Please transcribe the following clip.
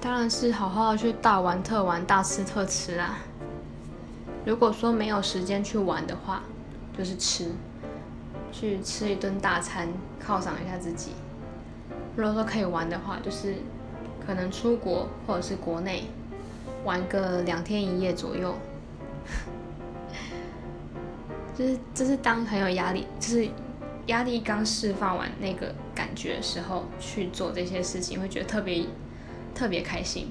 当然是好好的去大玩特玩、大吃特吃啦。如果说没有时间去玩的话，就是吃，去吃一顿大餐，犒赏一下自己。如果说可以玩的话，就是可能出国或者是国内玩个两天一夜左右。就是就是当很有压力，就是压力刚释放完那个感觉的时候去做这些事情，会觉得特别特别开心。